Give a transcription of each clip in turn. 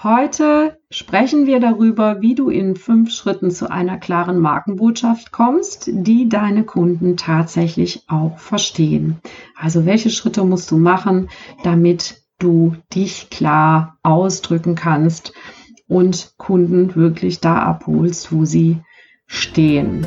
Heute sprechen wir darüber, wie du in fünf Schritten zu einer klaren Markenbotschaft kommst, die deine Kunden tatsächlich auch verstehen. Also welche Schritte musst du machen, damit du dich klar ausdrücken kannst und Kunden wirklich da abholst, wo sie stehen.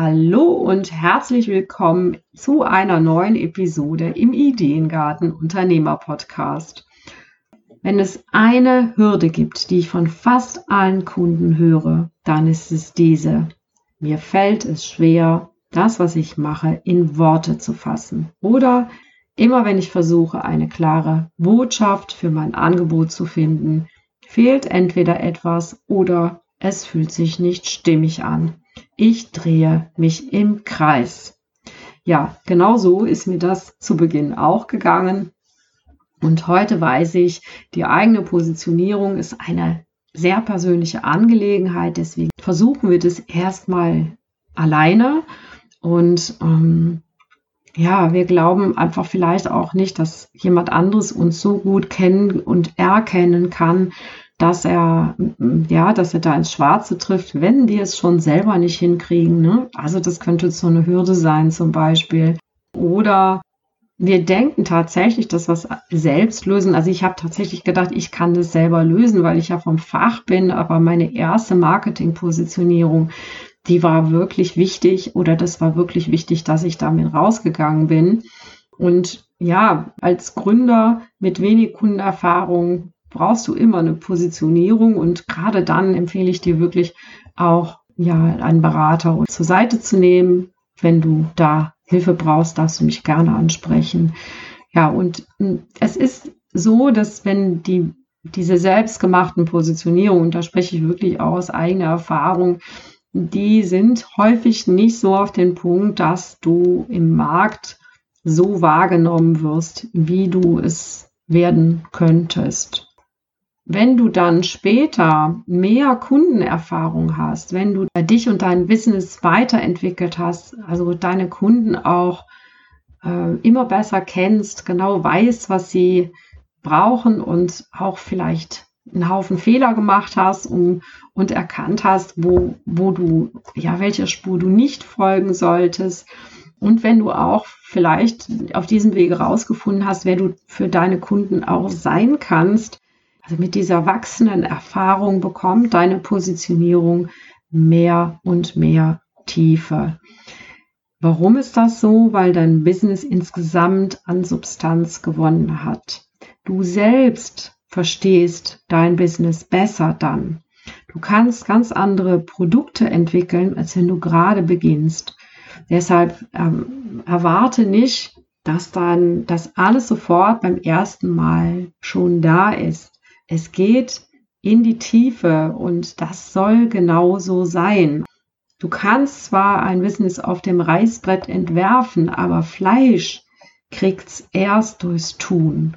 Hallo und herzlich willkommen zu einer neuen Episode im Ideengarten Unternehmer Podcast. Wenn es eine Hürde gibt, die ich von fast allen Kunden höre, dann ist es diese. Mir fällt es schwer, das, was ich mache, in Worte zu fassen. Oder immer wenn ich versuche, eine klare Botschaft für mein Angebot zu finden, fehlt entweder etwas oder es fühlt sich nicht stimmig an. Ich drehe mich im Kreis. Ja, genau so ist mir das zu Beginn auch gegangen. Und heute weiß ich, die eigene Positionierung ist eine sehr persönliche Angelegenheit. Deswegen versuchen wir das erstmal alleine. Und ähm, ja, wir glauben einfach vielleicht auch nicht, dass jemand anderes uns so gut kennen und erkennen kann, dass er, ja, dass er da ins Schwarze trifft, wenn wir es schon selber nicht hinkriegen. Ne? Also das könnte so eine Hürde sein zum Beispiel. Oder wir denken tatsächlich, dass wir es selbst lösen. Also ich habe tatsächlich gedacht, ich kann das selber lösen, weil ich ja vom Fach bin, aber meine erste Marketingpositionierung, die war wirklich wichtig oder das war wirklich wichtig, dass ich damit rausgegangen bin. Und ja, als Gründer mit wenig Kundenerfahrung brauchst du immer eine Positionierung und gerade dann empfehle ich dir wirklich auch ja einen Berater zur Seite zu nehmen. Wenn du da Hilfe brauchst, darfst du mich gerne ansprechen. Ja, und hm, es ist so, dass wenn die diese selbstgemachten Positionierungen, und da spreche ich wirklich aus eigener Erfahrung, die sind häufig nicht so auf den Punkt, dass du im Markt so wahrgenommen wirst, wie du es werden könntest. Wenn du dann später mehr Kundenerfahrung hast, wenn du dich und dein Business weiterentwickelt hast, also deine Kunden auch äh, immer besser kennst, genau weißt, was sie brauchen und auch vielleicht einen Haufen Fehler gemacht hast um, und erkannt hast, wo, wo du, ja, welcher Spur du nicht folgen solltest. Und wenn du auch vielleicht auf diesem Wege rausgefunden hast, wer du für deine Kunden auch sein kannst, also mit dieser wachsenden Erfahrung bekommt deine Positionierung mehr und mehr Tiefe. Warum ist das so? Weil dein Business insgesamt an Substanz gewonnen hat. Du selbst verstehst dein Business besser dann. Du kannst ganz andere Produkte entwickeln, als wenn du gerade beginnst. Deshalb ähm, erwarte nicht, dass dann das alles sofort beim ersten Mal schon da ist. Es geht in die Tiefe und das soll genauso sein. Du kannst zwar ein Business auf dem Reißbrett entwerfen, aber Fleisch kriegt's erst durchs Tun.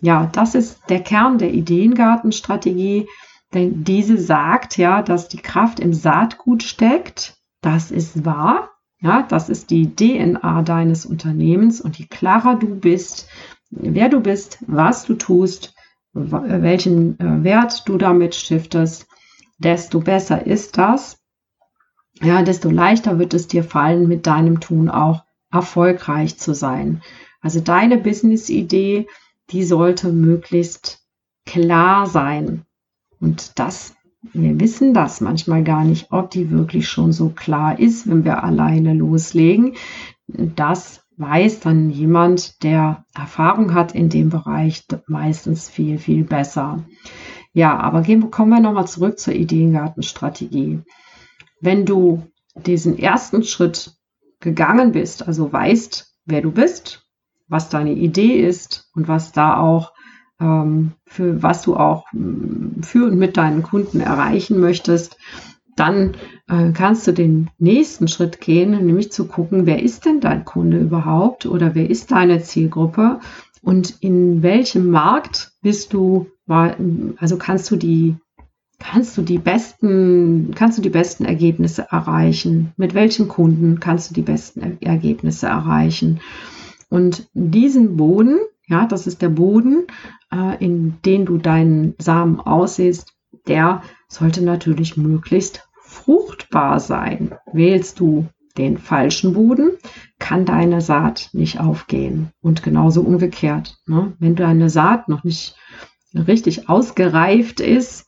Ja, das ist der Kern der Ideengartenstrategie, denn diese sagt ja, dass die Kraft im Saatgut steckt. Das ist wahr. Ja, das ist die DNA deines Unternehmens und je klarer du bist, wer du bist, was du tust, welchen äh, Wert du damit stiftest, desto besser ist das. Ja, desto leichter wird es dir fallen, mit deinem Tun auch erfolgreich zu sein. Also deine Business-Idee, die sollte möglichst klar sein. Und das, wir wissen das manchmal gar nicht, ob die wirklich schon so klar ist, wenn wir alleine loslegen. Das weiß dann jemand, der Erfahrung hat in dem Bereich, meistens viel, viel besser. Ja, aber gehen, kommen wir nochmal zurück zur Ideengartenstrategie. Wenn du diesen ersten Schritt gegangen bist, also weißt, wer du bist, was deine Idee ist und was da auch ähm, für was du auch für und mit deinen Kunden erreichen möchtest, dann äh, kannst du den nächsten Schritt gehen, nämlich zu gucken, wer ist denn dein Kunde überhaupt oder wer ist deine Zielgruppe und in welchem Markt bist du, also kannst du die kannst du die besten, kannst du die besten Ergebnisse erreichen? Mit welchen Kunden kannst du die besten Ergebnisse erreichen? Und diesen Boden, ja, das ist der Boden, äh, in den du deinen Samen aussiehst, der sollte natürlich möglichst fruchtbar sein. Wählst du den falschen Boden, kann deine Saat nicht aufgehen. Und genauso umgekehrt. Ne? Wenn deine Saat noch nicht richtig ausgereift ist,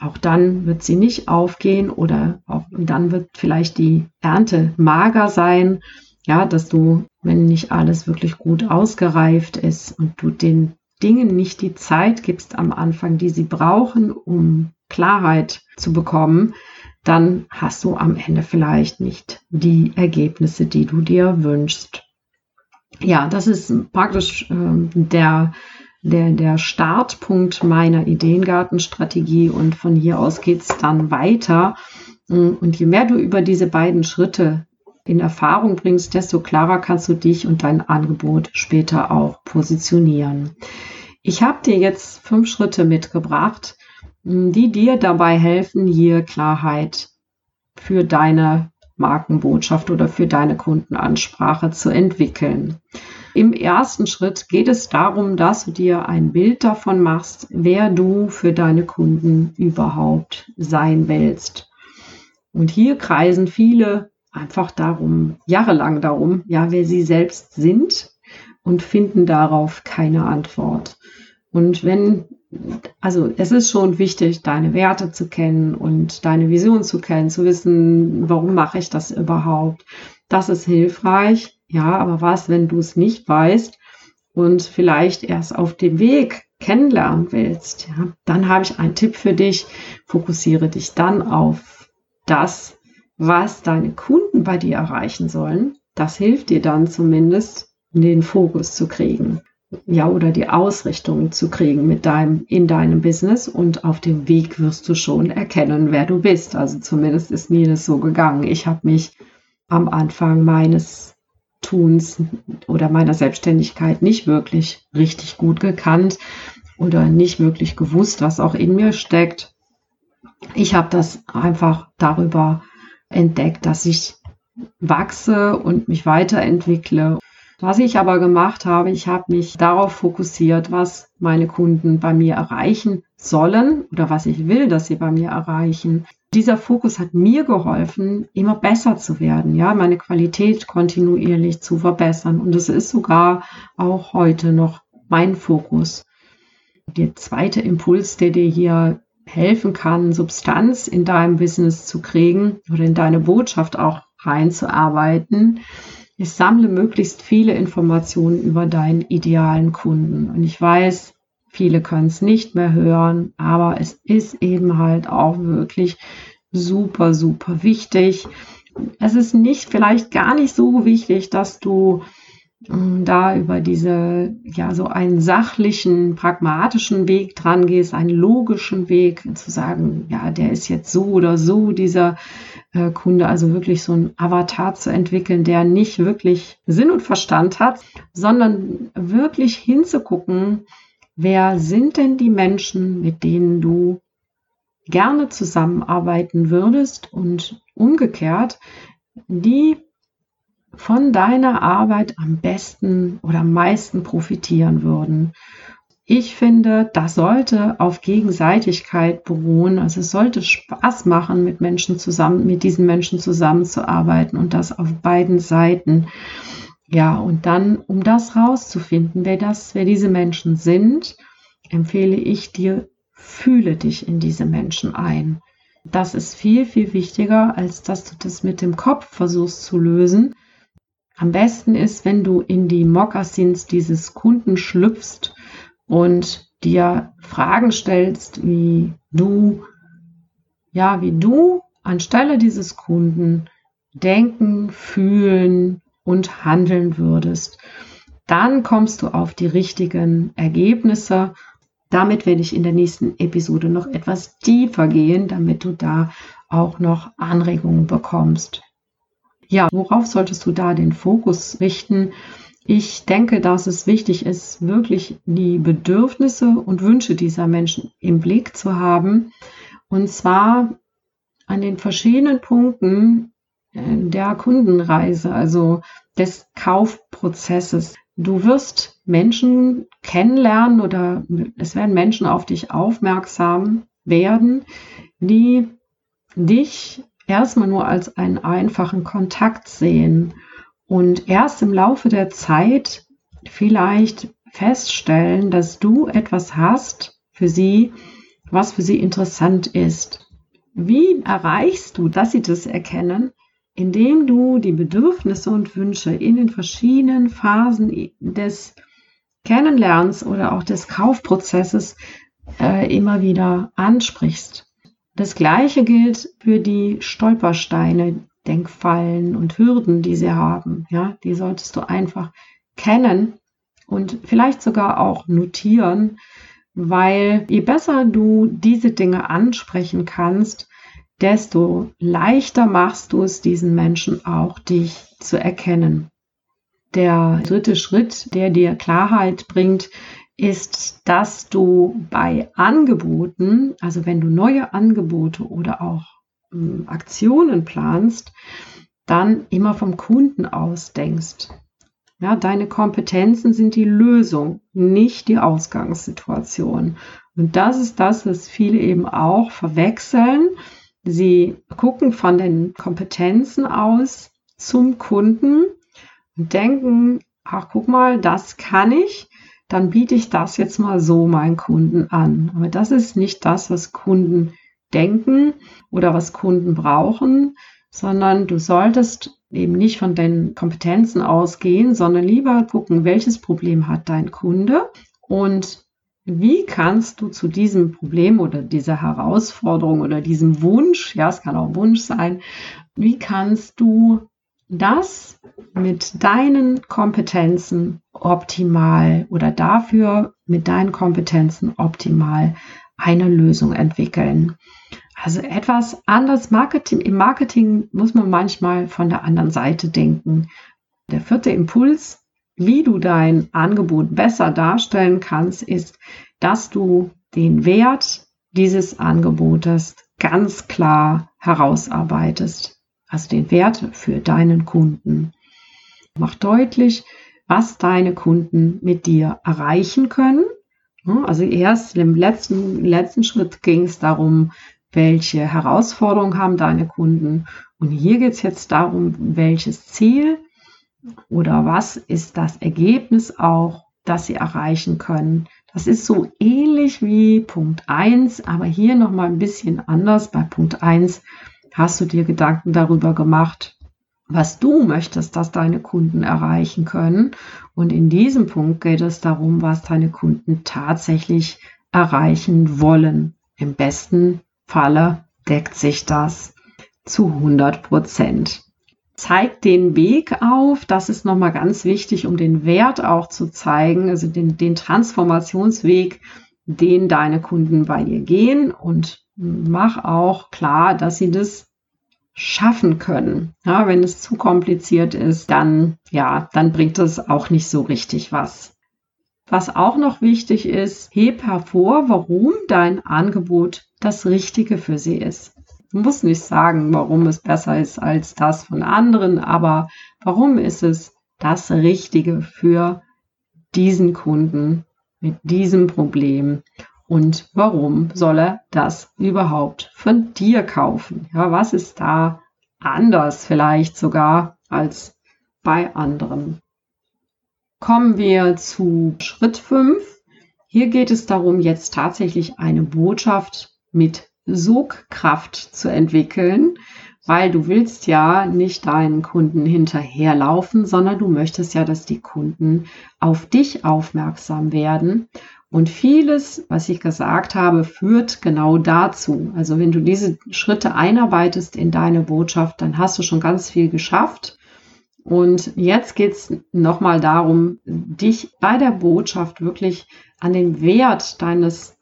auch dann wird sie nicht aufgehen oder auch, dann wird vielleicht die Ernte mager sein. Ja, dass du, wenn nicht alles wirklich gut ausgereift ist und du den Dingen nicht die Zeit gibst am Anfang, die sie brauchen, um Klarheit zu bekommen, dann hast du am Ende vielleicht nicht die Ergebnisse, die du dir wünschst. Ja, das ist praktisch äh, der, der, der Startpunkt meiner Ideengartenstrategie und von hier aus geht es dann weiter. Und je mehr du über diese beiden Schritte in Erfahrung bringst, desto klarer kannst du dich und dein Angebot später auch positionieren. Ich habe dir jetzt fünf Schritte mitgebracht, die dir dabei helfen, hier Klarheit für deine Markenbotschaft oder für deine Kundenansprache zu entwickeln. Im ersten Schritt geht es darum, dass du dir ein Bild davon machst, wer du für deine Kunden überhaupt sein willst. Und hier kreisen viele einfach darum, jahrelang darum, ja, wer sie selbst sind und finden darauf keine Antwort. Und wenn also es ist schon wichtig, deine Werte zu kennen und deine Vision zu kennen, zu wissen, warum mache ich das überhaupt. Das ist hilfreich, ja, aber was, wenn du es nicht weißt und vielleicht erst auf dem Weg kennenlernen willst, ja, dann habe ich einen Tipp für dich. Fokussiere dich dann auf das, was deine Kunden bei dir erreichen sollen. Das hilft dir dann zumindest, den Fokus zu kriegen ja, oder die Ausrichtung zu kriegen mit deinem, in deinem Business und auf dem Weg wirst du schon erkennen, wer du bist. Also zumindest ist mir das so gegangen. Ich habe mich am Anfang meines Tuns oder meiner Selbstständigkeit nicht wirklich richtig gut gekannt oder nicht wirklich gewusst, was auch in mir steckt. Ich habe das einfach darüber entdeckt, dass ich wachse und mich weiterentwickle was ich aber gemacht habe, ich habe mich darauf fokussiert, was meine Kunden bei mir erreichen sollen oder was ich will, dass sie bei mir erreichen. Dieser Fokus hat mir geholfen, immer besser zu werden, ja, meine Qualität kontinuierlich zu verbessern. Und es ist sogar auch heute noch mein Fokus. Der zweite Impuls, der dir hier helfen kann, Substanz in deinem Business zu kriegen oder in deine Botschaft auch reinzuarbeiten, ich sammle möglichst viele Informationen über deinen idealen Kunden. Und ich weiß, viele können es nicht mehr hören, aber es ist eben halt auch wirklich super, super wichtig. Es ist nicht, vielleicht gar nicht so wichtig, dass du da über diese, ja, so einen sachlichen, pragmatischen Weg dran gehst, einen logischen Weg, zu sagen, ja, der ist jetzt so oder so, dieser äh, Kunde, also wirklich so ein Avatar zu entwickeln, der nicht wirklich Sinn und Verstand hat, sondern wirklich hinzugucken, wer sind denn die Menschen, mit denen du gerne zusammenarbeiten würdest und umgekehrt, die von deiner Arbeit am besten oder am meisten profitieren würden. Ich finde, das sollte auf Gegenseitigkeit beruhen. Also es sollte Spaß machen, mit Menschen zusammen, mit diesen Menschen zusammenzuarbeiten und das auf beiden Seiten. Ja, und dann, um das rauszufinden, wer das, wer diese Menschen sind, empfehle ich dir, fühle dich in diese Menschen ein. Das ist viel, viel wichtiger, als dass du das mit dem Kopf versuchst zu lösen. Am besten ist, wenn du in die Mokassins dieses Kunden schlüpfst und dir Fragen stellst, wie du, ja, wie du anstelle dieses Kunden denken, fühlen und handeln würdest. Dann kommst du auf die richtigen Ergebnisse Damit werde ich in der nächsten Episode noch etwas tiefer gehen, damit du da auch noch Anregungen bekommst. Ja, worauf solltest du da den Fokus richten? Ich denke, dass es wichtig ist, wirklich die Bedürfnisse und Wünsche dieser Menschen im Blick zu haben. Und zwar an den verschiedenen Punkten äh, der Kundenreise, also des Kaufprozesses. Du wirst Menschen kennenlernen oder es werden Menschen auf dich aufmerksam werden, die dich erstmal nur als einen einfachen Kontakt sehen und erst im Laufe der Zeit vielleicht feststellen, dass du etwas hast für sie, was für sie interessant ist. Wie erreichst du, dass sie das erkennen? indem du die Bedürfnisse und Wünsche in den verschiedenen Phasen des Kennenlernens oder auch des Kaufprozesses äh, immer wieder ansprichst. Das gleiche gilt für die Stolpersteine, Denkfallen und Hürden, die sie haben. Ja, die solltest du einfach kennen und vielleicht sogar auch notieren, weil je besser du diese Dinge ansprechen kannst, desto leichter machst du es diesen Menschen auch, dich zu erkennen. Der dritte Schritt, der dir Klarheit bringt, ist, dass du bei Angeboten, also wenn du neue Angebote oder auch äh, Aktionen planst, dann immer vom Kunden aus denkst. Ja, deine Kompetenzen sind die Lösung, nicht die Ausgangssituation. Und das ist das, was viele eben auch verwechseln Sie gucken von den Kompetenzen aus zum Kunden und denken, ach guck mal, das kann ich, dann biete ich das jetzt mal so meinen Kunden an. Aber das ist nicht das, was Kunden denken oder was Kunden brauchen, sondern du solltest eben nicht von den Kompetenzen ausgehen, sondern lieber gucken, welches Problem hat dein Kunde und wie kannst du zu diesem Problem oder dieser Herausforderung oder diesem Wunsch, ja, es kann auch Wunsch sein, wie kannst du das mit deinen Kompetenzen optimal oder dafür mit deinen Kompetenzen optimal eine Lösung entwickeln? Also etwas anders Marketing. Im Marketing muss man manchmal von der anderen Seite denken. Der vierte Impuls wie du dein Angebot besser darstellen kannst, ist, dass du den Wert dieses Angebotes ganz klar herausarbeitest. Also den Wert für deinen Kunden. Mach deutlich, was deine Kunden mit dir erreichen können. Also erst im letzten, letzten Schritt ging es darum, welche Herausforderungen haben deine Kunden. Und hier geht es jetzt darum, welches Ziel oder was ist das Ergebnis auch, das Sie erreichen können. Das ist so ähnlich wie Punkt 1, aber hier nochmal ein bisschen anders. Bei Punkt 1 hast du dir Gedanken darüber gemacht, was du möchtest, dass deine Kunden erreichen können. Und in diesem Punkt geht es darum, was deine Kunden tatsächlich erreichen wollen. Im besten Falle deckt sich das zu 100 Prozent zeigt den Weg auf. Das ist nochmal ganz wichtig, um den Wert auch zu zeigen, also den, den Transformationsweg, den deine Kunden bei dir gehen und mach auch klar, dass sie das schaffen können. Ja, wenn es zu kompliziert ist, dann, ja, dann bringt es auch nicht so richtig was. Was auch noch wichtig ist, heb hervor, warum dein Angebot das Richtige für sie ist muss nicht sagen, warum es besser ist als das von anderen, aber warum ist es das Richtige für diesen Kunden mit diesem Problem und warum soll er das überhaupt von dir kaufen? Ja, was ist da anders vielleicht sogar als bei anderen? Kommen wir zu Schritt 5. Hier geht es darum, jetzt tatsächlich eine Botschaft mit Sogkraft zu entwickeln, weil du willst ja nicht deinen Kunden hinterherlaufen, sondern du möchtest ja, dass die Kunden auf dich aufmerksam werden. Und vieles, was ich gesagt habe, führt genau dazu. Also wenn du diese Schritte einarbeitest in deine Botschaft, dann hast du schon ganz viel geschafft. Und jetzt geht es nochmal darum, dich bei der Botschaft wirklich an den Wert deines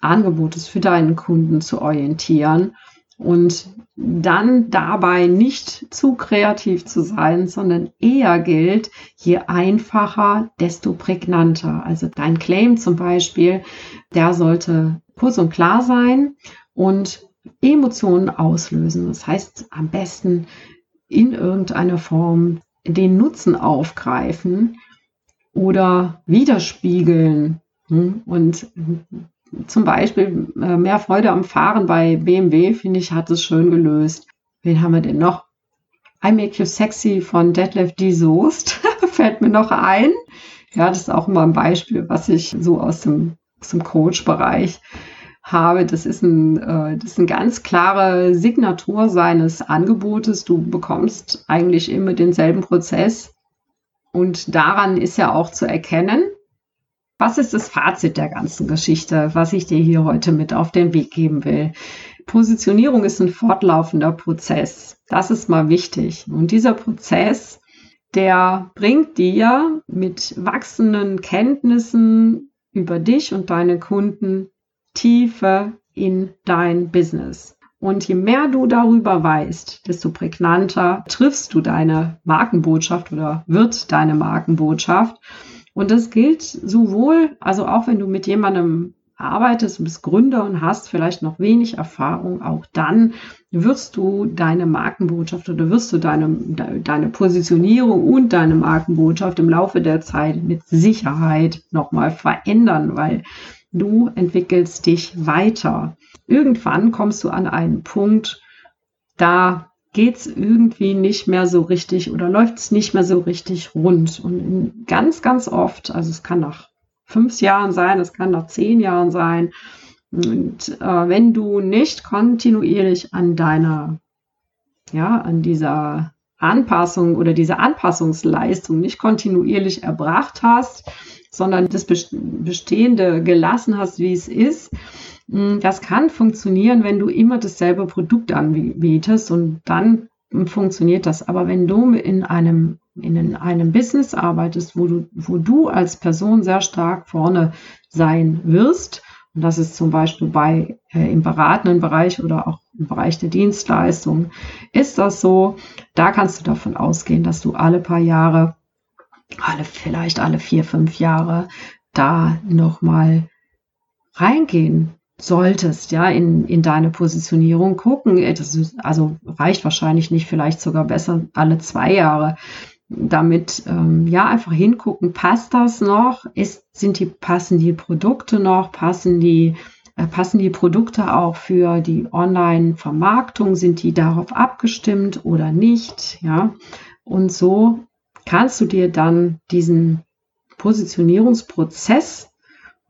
Angebotes für deinen Kunden zu orientieren und dann dabei nicht zu kreativ zu sein, sondern eher gilt, je einfacher, desto prägnanter. Also dein Claim zum Beispiel, der sollte kurz und klar sein und Emotionen auslösen. Das heißt, am besten in irgendeiner Form den Nutzen aufgreifen oder widerspiegeln. Hm? Und zum Beispiel äh, mehr Freude am Fahren bei BMW, finde ich, hat es schön gelöst. Wen haben wir denn noch? I Make You Sexy von Detlef D. Soest fällt mir noch ein. Ja, das ist auch mal ein Beispiel, was ich so aus dem, aus dem Coach-Bereich habe. Das ist, ein, äh, das ist eine ganz klare Signatur seines Angebotes. Du bekommst eigentlich immer denselben Prozess. Und daran ist ja auch zu erkennen, was ist das Fazit der ganzen Geschichte, was ich dir hier heute mit auf den Weg geben will? Positionierung ist ein fortlaufender Prozess. Das ist mal wichtig. Und dieser Prozess, der bringt dir mit wachsenden Kenntnissen über dich und deine Kunden Tiefe in dein Business. Und je mehr du darüber weißt, desto prägnanter triffst du deine Markenbotschaft oder wird deine Markenbotschaft. Und das gilt sowohl, also auch wenn du mit jemandem arbeitest, bist Gründer und hast vielleicht noch wenig Erfahrung, auch dann wirst du deine Markenbotschaft oder wirst du deine, deine Positionierung und deine Markenbotschaft im Laufe der Zeit mit Sicherheit nochmal verändern, weil du entwickelst dich weiter. Irgendwann kommst du an einen Punkt, da geht es irgendwie nicht mehr so richtig oder läuft es nicht mehr so richtig rund. Und ganz, ganz oft, also es kann nach fünf Jahren sein, es kann nach zehn Jahren sein. Und äh, wenn du nicht kontinuierlich an deiner, ja, an dieser Anpassung oder diese Anpassungsleistung nicht kontinuierlich erbracht hast, sondern das Bestehende gelassen hast, wie es ist, hm, das kann funktionieren, wenn du immer dasselbe Produkt anbietest und dann funktioniert das. Aber wenn du in einem, in einem Business arbeitest, wo du, wo du als Person sehr stark vorne sein wirst, und das ist zum Beispiel bei, äh, im beratenden Bereich oder auch im Bereich der Dienstleistung, ist das so, da kannst du davon ausgehen, dass du alle paar Jahre, alle, vielleicht alle vier, fünf Jahre, da nochmal reingehen solltest, ja, in, in deine Positionierung gucken. Äh, ist, also reicht wahrscheinlich nicht, vielleicht sogar besser alle zwei Jahre. Damit ähm, ja einfach hingucken, passt das noch? Ist, sind die, passen die Produkte noch? Passen die, passen die Produkte auch für die Online-Vermarktung? Sind die darauf abgestimmt oder nicht? Ja, und so kannst du dir dann diesen Positionierungsprozess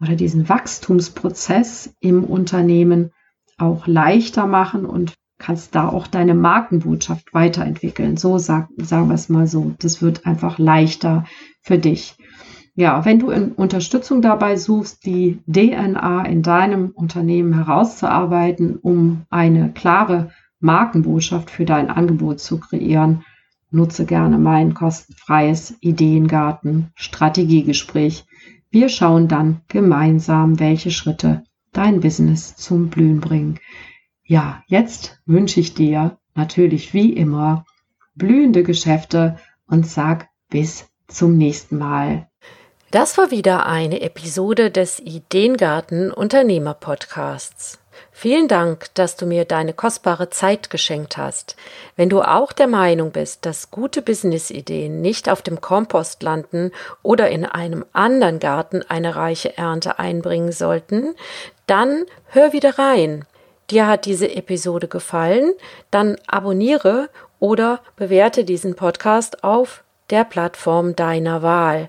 oder diesen Wachstumsprozess im Unternehmen auch leichter machen und kannst da auch deine Markenbotschaft weiterentwickeln. So sag, sagen wir es mal so. Das wird einfach leichter für dich. Ja, wenn du Unterstützung dabei suchst, die DNA in deinem Unternehmen herauszuarbeiten, um eine klare Markenbotschaft für dein Angebot zu kreieren, nutze gerne mein kostenfreies Ideengarten Strategiegespräch wir schauen dann gemeinsam, welche Schritte dein Business zum Blühen bringen. Ja, jetzt wünsche ich dir natürlich wie immer blühende Geschäfte und sag bis zum nächsten Mal. Das war wieder eine Episode des Ideengarten Unternehmer Podcasts. Vielen Dank, dass du mir deine kostbare Zeit geschenkt hast. Wenn du auch der Meinung bist, dass gute Businessideen nicht auf dem Kompost landen oder in einem anderen Garten eine reiche Ernte einbringen sollten, dann hör wieder rein. Dir hat diese Episode gefallen, dann abonniere oder bewerte diesen Podcast auf der Plattform deiner Wahl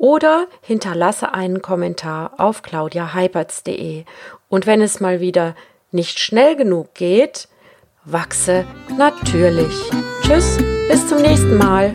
oder hinterlasse einen Kommentar auf claudiaheipertz.de. Und wenn es mal wieder nicht schnell genug geht, wachse natürlich. Tschüss, bis zum nächsten Mal.